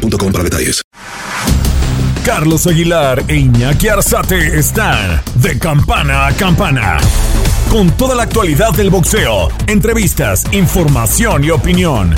boostmobile para detalles. Carlos Aguilar e Iñaki Arzate están de campana a campana. Con toda la actualidad del boxeo, entrevistas, información y opinión.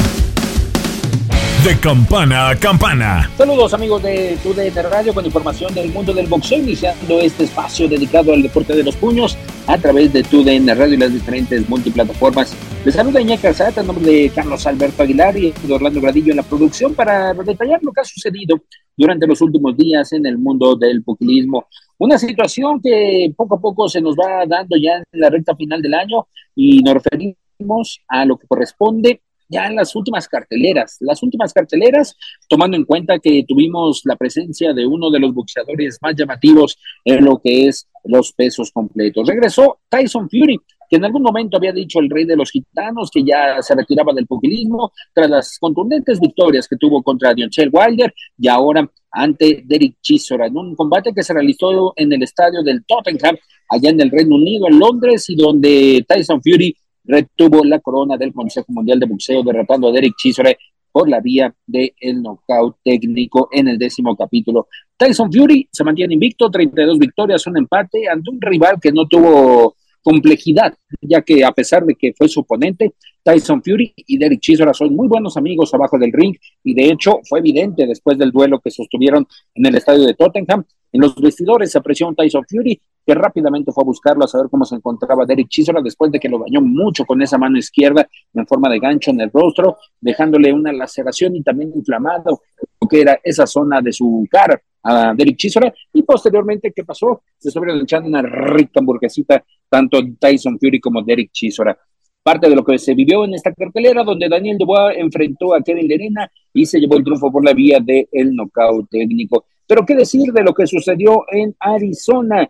De campana a campana. Saludos amigos de TUDN Radio con información del mundo del boxeo, iniciando este espacio dedicado al deporte de los puños a través de TUDN Radio y las diferentes multiplataformas. Les saluda Iñaki Arzate en nombre de Carlos Alberto Aguilar y de Orlando Gradillo en la producción para detallar lo que ha sucedido durante los últimos días en el mundo del pugilismo. Una situación que poco a poco se nos va dando ya en la recta final del año y nos referimos a lo que corresponde ya en las últimas carteleras, las últimas carteleras, tomando en cuenta que tuvimos la presencia de uno de los boxeadores más llamativos en lo que es los pesos completos. Regresó Tyson Fury, que en algún momento había dicho el rey de los gitanos que ya se retiraba del pugilismo tras las contundentes victorias que tuvo contra Dionchel Wilder y ahora ante Derek Chisora en un combate que se realizó en el estadio del Tottenham allá en el Reino Unido, en Londres, y donde Tyson Fury retuvo la corona del Consejo Mundial de Boxeo, derrotando a Derek Chisore por la vía del el knockout técnico en el décimo capítulo. Tyson Fury se mantiene invicto, 32 victorias, un empate ante un rival que no tuvo complejidad, ya que a pesar de que fue su oponente, Tyson Fury y Derek Chisora son muy buenos amigos abajo del ring y de hecho fue evidente después del duelo que sostuvieron en el estadio de Tottenham. En los vestidores se apreció un Tyson Fury que rápidamente fue a buscarlo a saber cómo se encontraba Derek Chisora después de que lo bañó mucho con esa mano izquierda en forma de gancho en el rostro, dejándole una laceración y también inflamado, que era esa zona de su cara a Derek Chisora y posteriormente, ¿qué pasó? Se estuvieron echando una rica hamburguesita tanto Tyson Fury como Derek Chisora. Parte de lo que se vivió en esta cartelera, donde Daniel Dubois enfrentó a Kevin Lerena y se llevó el triunfo por la vía del el knockout técnico. Pero qué decir de lo que sucedió en Arizona,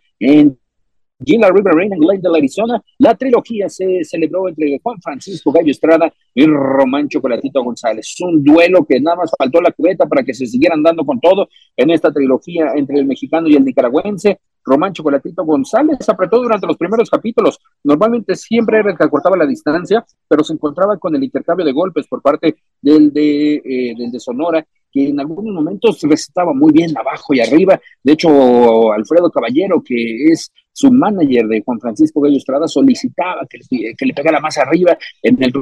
Gila River Rain en Glendale, Arizona. La trilogía se celebró entre Juan Francisco Gallo Estrada y Román Chocolatito González. Un duelo que nada más faltó la cubeta para que se siguieran dando con todo en esta trilogía entre el mexicano y el nicaragüense. Román Chocolatito González apretó durante los primeros capítulos. Normalmente siempre era el que acortaba la distancia, pero se encontraba con el intercambio de golpes por parte del de, eh, del de Sonora que en algunos momentos recetaba muy bien abajo y arriba. De hecho, Alfredo Caballero, que es su manager de Juan Francisco Bello Estrada, solicitaba que le, pegara más arriba en el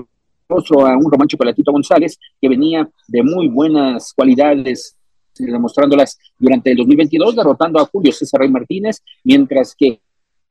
rostro a un Román Chocolatito González, que venía de muy buenas cualidades demostrándolas durante el 2022, derrotando a Julio César Rey Martínez, mientras que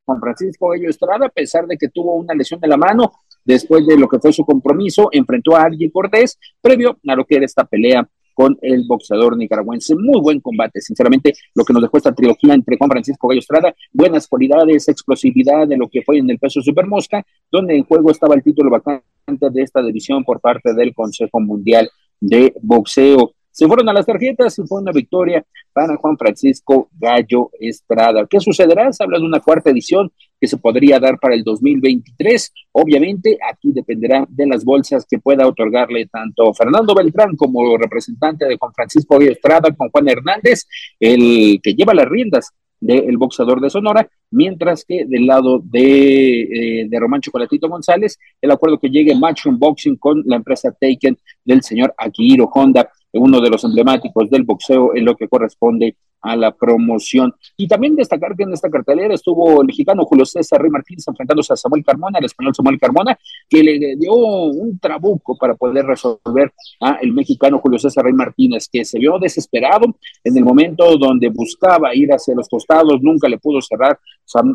Juan Francisco Bello Estrada, a pesar de que tuvo una lesión de la mano, después de lo que fue su compromiso, enfrentó a Argy Cortés, previo a lo que era esta pelea con el boxeador nicaragüense. Muy buen combate, sinceramente, lo que nos dejó esta trilogía entre Juan Francisco Gallo Estrada, buenas cualidades, explosividad de lo que fue en el peso supermosca, donde en juego estaba el título vacante de esta división por parte del Consejo Mundial de Boxeo. Se fueron a las tarjetas y fue una victoria para Juan Francisco Gallo Estrada. ¿Qué sucederá? Se habla de una cuarta edición que se podría dar para el 2023. Obviamente, aquí dependerá de las bolsas que pueda otorgarle tanto Fernando Beltrán como representante de Juan Francisco Gallo Estrada con Juan Hernández, el que lleva las riendas del boxeador de Sonora, mientras que del lado de, eh, de Román Chocolatito González, el acuerdo que llegue Matchroom Boxing con la empresa Taken del señor Akihiro Honda uno de los emblemáticos del boxeo en lo que corresponde a la promoción. Y también destacar que en esta cartelera estuvo el mexicano Julio César Rey Martínez enfrentándose a Samuel Carmona, el español Samuel Carmona, que le dio un trabuco para poder resolver a el mexicano Julio César Rey Martínez, que se vio desesperado en el momento donde buscaba ir hacia los costados, nunca le pudo cerrar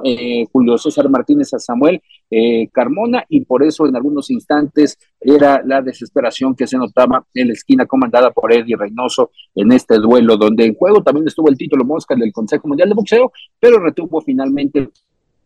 eh, Julio César Martínez a Samuel eh, Carmona y por eso en algunos instantes era la desesperación que se notaba en la esquina comandada por Eddie Reynoso en este duelo, donde en juego también estuvo el título Mosca del Consejo Mundial de Boxeo, pero retuvo finalmente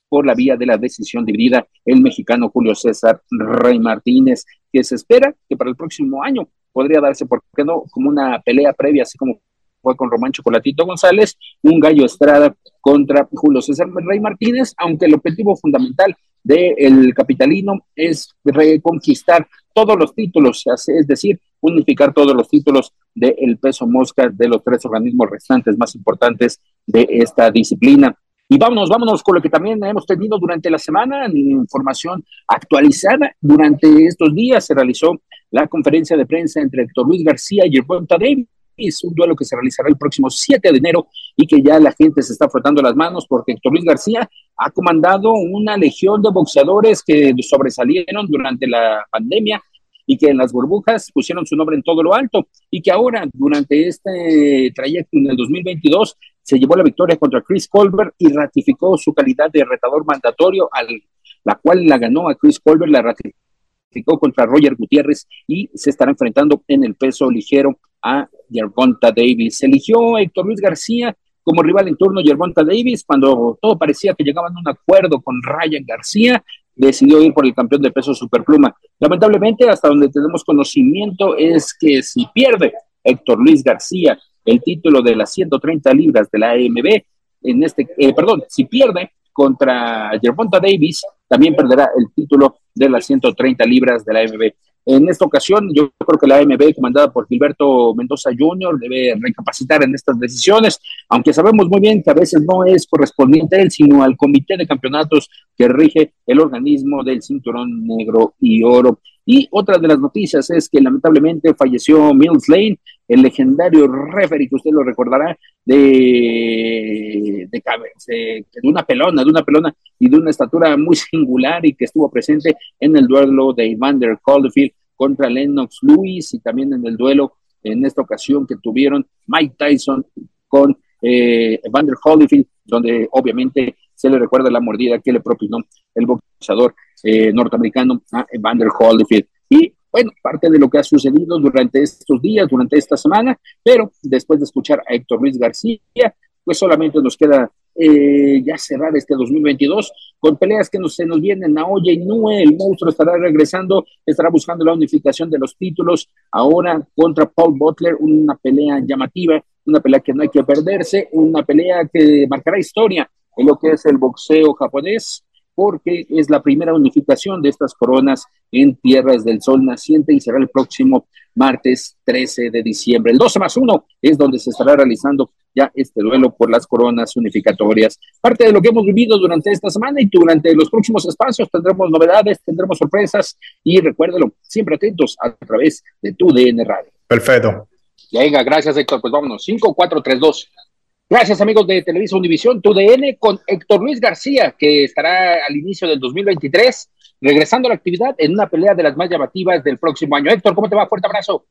por la vía de la decisión dividida el mexicano Julio César Rey Martínez, que se espera que para el próximo año podría darse, ¿por qué no? Como una pelea previa, así como fue con Román Chocolatito González, un gallo Estrada contra Julio César Rey Martínez, aunque el objetivo fundamental del capitalino es reconquistar todos los títulos, es decir, unificar todos los títulos del peso mosca de los tres organismos restantes más importantes de esta disciplina. Y vámonos, vámonos con lo que también hemos tenido durante la semana, información actualizada. Durante estos días se realizó la conferencia de prensa entre Héctor Luis García y Gervonta Davis es un duelo que se realizará el próximo 7 de enero y que ya la gente se está frotando las manos porque Héctor Luis García ha comandado una legión de boxeadores que sobresalieron durante la pandemia y que en las burbujas pusieron su nombre en todo lo alto y que ahora durante este trayecto en el 2022 se llevó la victoria contra Chris Colbert y ratificó su calidad de retador mandatorio al la cual la ganó a Chris Colbert, la ratificó contra Roger Gutiérrez y se estará enfrentando en el peso ligero a Gervonta Davis. Eligió a Héctor Luis García como rival en turno Gervonta Davis cuando todo parecía que llegaban a un acuerdo con Ryan García. Decidió ir por el campeón de peso superpluma. Lamentablemente, hasta donde tenemos conocimiento, es que si pierde Héctor Luis García el título de las 130 libras de la AMB, en este, eh, perdón, si pierde contra Gervonta Davis, también perderá el título de las 130 libras de la AMB. En esta ocasión, yo creo que la AMB, comandada por Gilberto Mendoza Jr., debe recapacitar en estas decisiones, aunque sabemos muy bien que a veces no es correspondiente a él, sino al comité de campeonatos que rige el organismo del cinturón negro y oro. Y otra de las noticias es que lamentablemente falleció Mills Lane, el legendario referee que usted lo recordará, de, de, de, una pelona, de una pelona y de una estatura muy singular y que estuvo presente en el duelo de Evander Calderfield contra Lennox Lewis y también en el duelo en esta ocasión que tuvieron Mike Tyson con eh, Evander Holyfield, donde obviamente se le recuerda la mordida que le propinó el boxeador eh, norteamericano a Evander Holyfield. Y bueno, parte de lo que ha sucedido durante estos días, durante esta semana, pero después de escuchar a Héctor Luis García, pues solamente nos queda eh, ya cerrar este 2022 con peleas que nos, se nos vienen a Oye y Nue, el monstruo estará regresando, estará buscando la unificación de los títulos, ahora contra Paul Butler, una pelea llamativa, una pelea que no hay que perderse, una pelea que marcará historia en lo que es el boxeo japonés, porque es la primera unificación de estas coronas en Tierras del Sol naciente y será el próximo martes 13 de diciembre. El 12 más 1 es donde se estará realizando ya este duelo por las coronas unificatorias. Parte de lo que hemos vivido durante esta semana y durante los próximos espacios tendremos novedades, tendremos sorpresas y recuérdelo, siempre atentos a través de tu DN Radio. Perfecto. Venga, gracias Héctor. Pues vámonos, 5, 4, 3, 2. Gracias amigos de Televisa Univisión, tu DN con Héctor Luis García, que estará al inicio del 2023, regresando a la actividad en una pelea de las más llamativas del próximo año. Héctor, ¿cómo te va? Fuerte abrazo.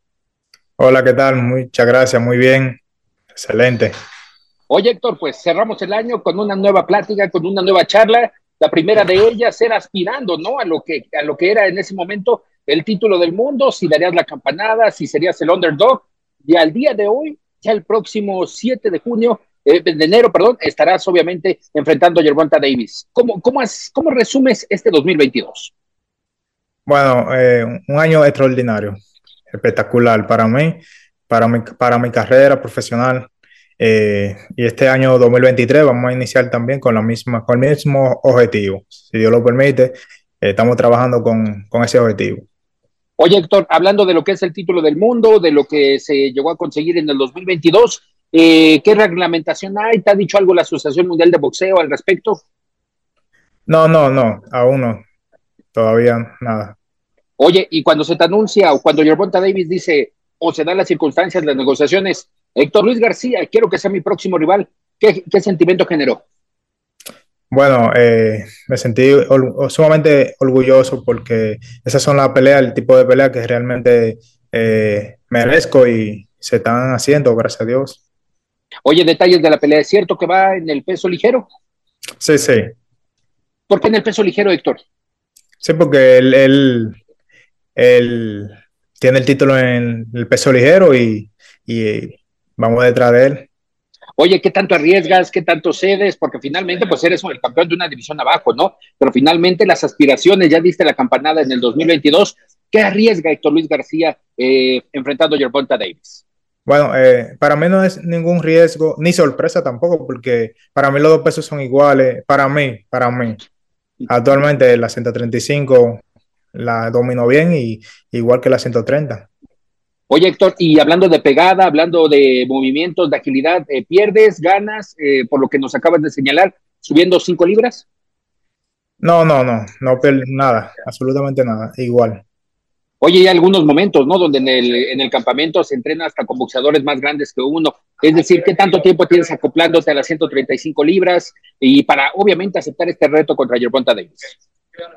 Hola, ¿qué tal? Muchas gracias, muy bien, excelente. Oye Héctor, pues cerramos el año con una nueva plática, con una nueva charla. La primera de ellas era aspirando, ¿no? A lo que, a lo que era en ese momento el título del mundo, si darías la campanada, si serías el underdog. Y al día de hoy, ya el próximo 7 de junio, eh, de enero, perdón, estarás obviamente enfrentando a Gervonta Davis. ¿Cómo, cómo, ¿Cómo resumes este 2022? Bueno, eh, un año extraordinario, espectacular para mí, para mi, para mi carrera profesional. Eh, y este año 2023 vamos a iniciar también con, la misma, con el mismo objetivo. Si Dios lo permite, estamos trabajando con, con ese objetivo. Oye, Héctor, hablando de lo que es el título del mundo, de lo que se llegó a conseguir en el 2022, eh, ¿Qué reglamentación hay? ¿Te ha dicho algo la Asociación Mundial de Boxeo al respecto? No, no, no, aún no. Todavía nada. Oye, y cuando se te anuncia o cuando Gervonta Davis dice o se dan las circunstancias, las negociaciones, Héctor Luis García, quiero que sea mi próximo rival, ¿qué, sentimiento generó? Bueno, eh, me sentí sumamente orgulloso porque esas son las peleas, el tipo de pelea que realmente eh, merezco y se están haciendo, gracias a Dios. Oye, detalles de la pelea. ¿Es cierto que va en el peso ligero? Sí, sí. ¿Por qué en el peso ligero, Héctor? Sí, porque él, él, tiene el título en el peso ligero y, y, vamos detrás de él. Oye, ¿qué tanto arriesgas? ¿Qué tanto cedes? Porque finalmente, pues eres el campeón de una división abajo, ¿no? Pero finalmente las aspiraciones, ya diste la campanada en el 2022, ¿Qué arriesga Héctor Luis García eh, enfrentando a Gervonta Davis? Bueno, eh, para mí no es ningún riesgo, ni sorpresa tampoco, porque para mí los dos pesos son iguales. Para mí, para mí. Actualmente la 135 la domino bien y igual que la 130. Oye, Héctor, y hablando de pegada, hablando de movimientos, de agilidad, eh, ¿pierdes, ganas, eh, por lo que nos acabas de señalar, subiendo 5 libras? No, no, no, no pierdo nada, absolutamente nada, igual. Oye, hay algunos momentos, ¿no? Donde en el, en el campamento se entrena hasta con boxeadores más grandes que uno. Es decir, ¿qué tanto tiempo tienes acoplándote a las 135 libras y para, obviamente, aceptar este reto contra Gervonta Davis?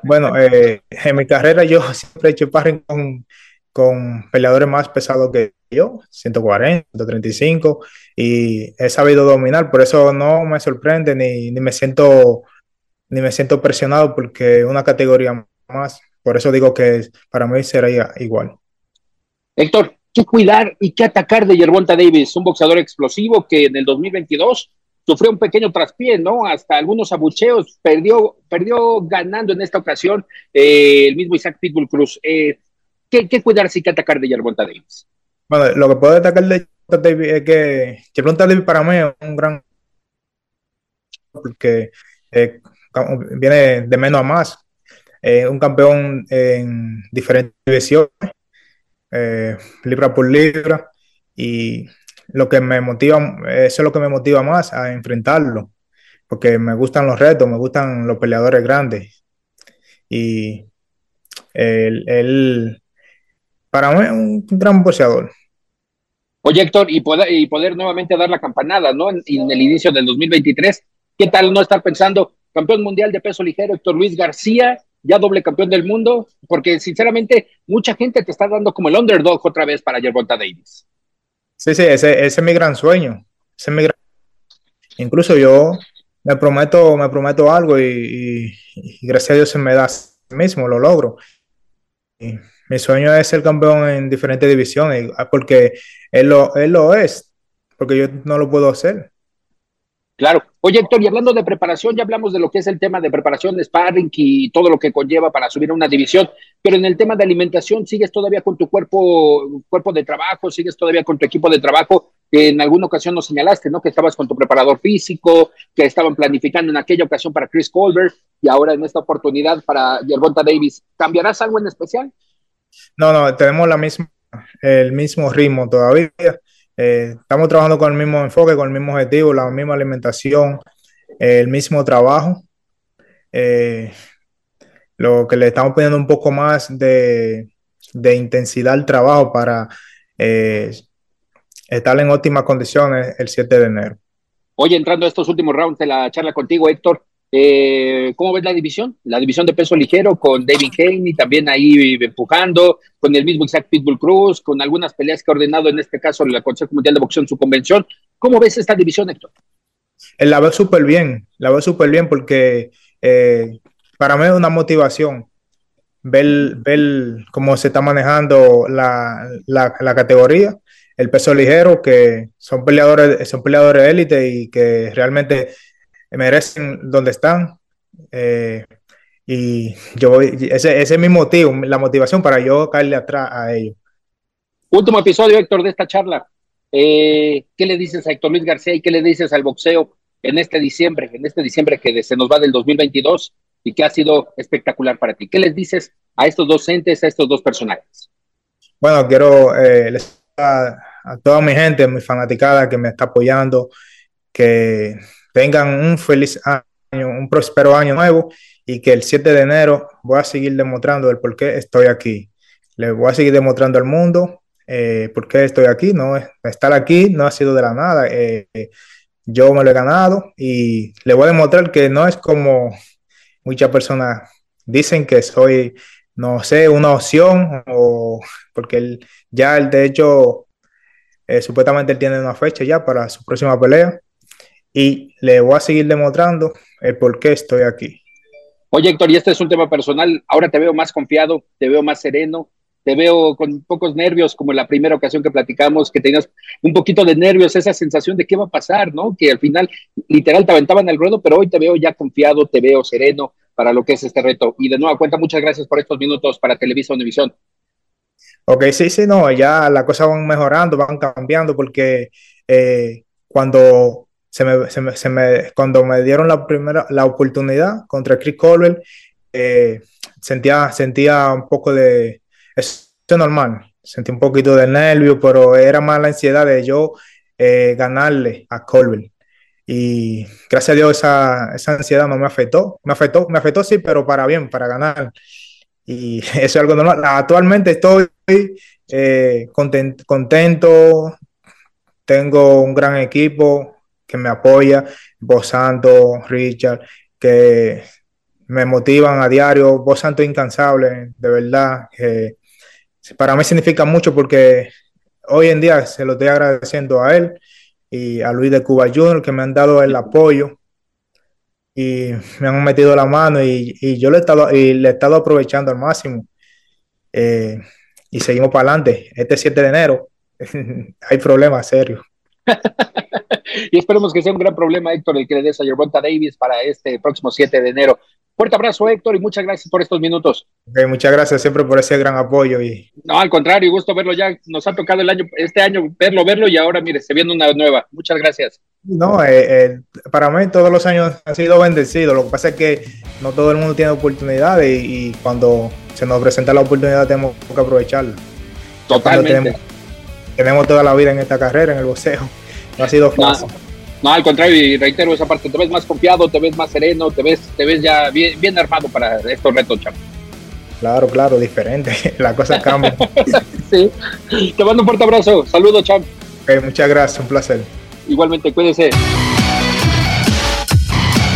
Bueno, eh, en mi carrera yo siempre he hecho sparring con, con peleadores más pesados que yo, 140, 135, y he sabido dominar, por eso no me sorprende ni, ni me siento ni me siento presionado porque una categoría más por eso digo que para mí sería igual. Héctor, ¿qué cuidar y qué atacar de Yerbonta Davis? Un boxeador explosivo que en el 2022 sufrió un pequeño traspié, ¿no? Hasta algunos abucheos, perdió, perdió ganando en esta ocasión eh, el mismo Isaac Pitbull Cruz. Eh, ¿qué, ¿qué, cuidar y qué atacar de Yerbonta Davis? Bueno, lo que puedo destacar de Yerbonta Davis es que Yerbonta Davis para mí es un gran porque eh, viene de menos a más eh, un campeón en diferentes divisiones, eh, libra por libra, y lo que me motiva, eso es lo que me motiva más a enfrentarlo, porque me gustan los retos, me gustan los peleadores grandes. Y él, para mí es un gran boxeador. Oye, Héctor, y poder, y poder nuevamente dar la campanada, ¿no? En, en, el inicio del 2023, ¿qué tal no estar pensando, campeón mundial de peso ligero, Héctor Luis García, ya doble campeón del mundo, porque sinceramente mucha gente te está dando como el underdog otra vez para Gervonta Davis. Sí, sí, ese, ese es mi gran sueño. Ese es mi gran... Incluso yo me prometo, me prometo algo y, gracias a Dios se me da mismo, lo logro. Y mi sueño es ser campeón en diferentes divisiones, porque él lo, él lo es, porque yo no lo puedo hacer. Claro. Oye, Héctor, y hablando de preparación, ya hablamos de lo que es el tema de preparación de sparring y todo lo que conlleva para subir a una división, pero en el tema de alimentación, ¿sigues todavía con tu cuerpo, cuerpo de trabajo? ¿Sigues todavía con tu equipo de trabajo? En alguna ocasión nos señalaste, ¿no? Que estabas con tu preparador físico, que estaban planificando en aquella ocasión para Chris Colbert y ahora en esta oportunidad para Yerbonta Davis. ¿Cambiarás algo en especial? No, no, tenemos la misma, el mismo ritmo todavía eh, estamos trabajando con el mismo enfoque, con el mismo objetivo, la misma alimentación, el mismo trabajo. Eh, lo que le estamos pidiendo un poco más de, de intensidad al trabajo para eh, estar en óptimas condiciones el 7 de enero. Oye, entrando a estos últimos rounds de la charla contigo, Héctor, eh, ¿Cómo ves la división? La división de peso ligero con David Haney también ahí empujando, con el mismo Isaac Pitbull Cruz, con algunas peleas que ha ordenado en este caso el Consejo Mundial de Boxeo en su convención. ¿Cómo ves esta división, Héctor? Eh, la veo súper bien, la veo súper bien porque eh, para mí es una motivación ver, ver cómo se está manejando la, la, la, categoría, el peso ligero, que son peleadores, son peleadores élite y que realmente merecen donde están. Eh, y yo ese, ese es mi motivo, la motivación para yo caerle atrás a ellos. Último episodio, Héctor, de esta charla. Eh, ¿Qué le dices a Héctor Luis García y qué le dices al boxeo en este diciembre, en este diciembre que se nos va del 2022 y que ha sido espectacular para ti? ¿Qué les dices a estos dos entes, a estos dos personajes? Bueno, quiero eh, a, a toda mi gente, mi fanaticada que me está apoyando, que tengan un feliz año, un próspero año nuevo y que el 7 de enero voy a seguir demostrando el por qué estoy aquí. Les voy a seguir demostrando al mundo eh, por qué estoy aquí. No, estar aquí no ha sido de la nada. Eh, yo me lo he ganado y le voy a demostrar que no es como muchas personas dicen que soy, no sé, una opción o porque él, ya él de hecho eh, supuestamente él tiene una fecha ya para su próxima pelea y le voy a seguir demostrando el por qué estoy aquí. Oye, Héctor, y este es un tema personal. Ahora te veo más confiado, te veo más sereno, te veo con pocos nervios, como la primera ocasión que platicamos, que tenías un poquito de nervios, esa sensación de qué va a pasar, ¿no? Que al final, literal, te aventaban al ruedo, pero hoy te veo ya confiado, te veo sereno para lo que es este reto. Y de nuevo cuenta, muchas gracias por estos minutos para Televisa Univisión. Ok, sí, sí, no, ya las cosas van mejorando, van cambiando, porque eh, cuando se me, se me, se me, cuando me dieron la primera la oportunidad contra Chris Colwell, eh, sentía, sentía un poco de, eso es normal, sentí un poquito de nervio, pero era más la ansiedad de yo eh, ganarle a Colwell. Y gracias a Dios esa, esa ansiedad no me afectó, me afectó, me afectó sí, pero para bien, para ganar. Y eso es algo normal. Actualmente estoy eh, content, contento, tengo un gran equipo que me apoya, Vos Santo, Richard, que me motivan a diario, Vos Santo incansable, de verdad. Eh, para mí significa mucho porque hoy en día se lo estoy agradeciendo a él y a Luis de Cuba Junior que me han dado el apoyo y me han metido la mano y, y yo le he, estado, y le he estado aprovechando al máximo. Eh, y seguimos para adelante. Este 7 de enero hay problemas serios. y esperemos que sea un gran problema, Héctor, el que le des a Yerbonta Davis para este próximo 7 de enero. Fuerte abrazo, Héctor, y muchas gracias por estos minutos. Okay, muchas gracias siempre por ese gran apoyo. Y... No, al contrario, gusto verlo ya. Nos ha tocado el año, este año verlo, verlo, y ahora, mire, se viene una nueva. Muchas gracias. No, eh, eh, para mí todos los años han sido bendecidos. Lo que pasa es que no todo el mundo tiene oportunidades y, y cuando se nos presenta la oportunidad tenemos que aprovecharla. Totalmente. Tenemos, toda la vida en esta carrera, en el boxeo. No ha sido fácil. No. No, al contrario, y reitero esa parte, te ves más confiado, te ves más sereno, te ves, te ves ya bien, bien armado para estos retos, chamo. Claro, claro, diferente. La cosa cambia. sí. Te mando un fuerte abrazo. Saludos, champ. Okay, muchas gracias, un placer. Igualmente, cuídese.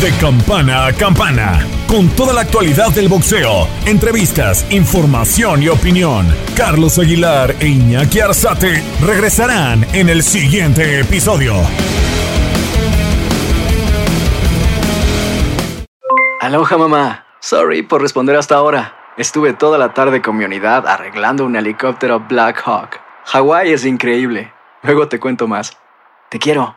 De campana a campana, con toda la actualidad del boxeo, entrevistas, información y opinión. Carlos Aguilar e Iñaki Arzate regresarán en el siguiente episodio. Aloha mamá. Sorry por responder hasta ahora. Estuve toda la tarde con mi unidad arreglando un helicóptero Black Hawk. Hawái es increíble. Luego te cuento más. Te quiero.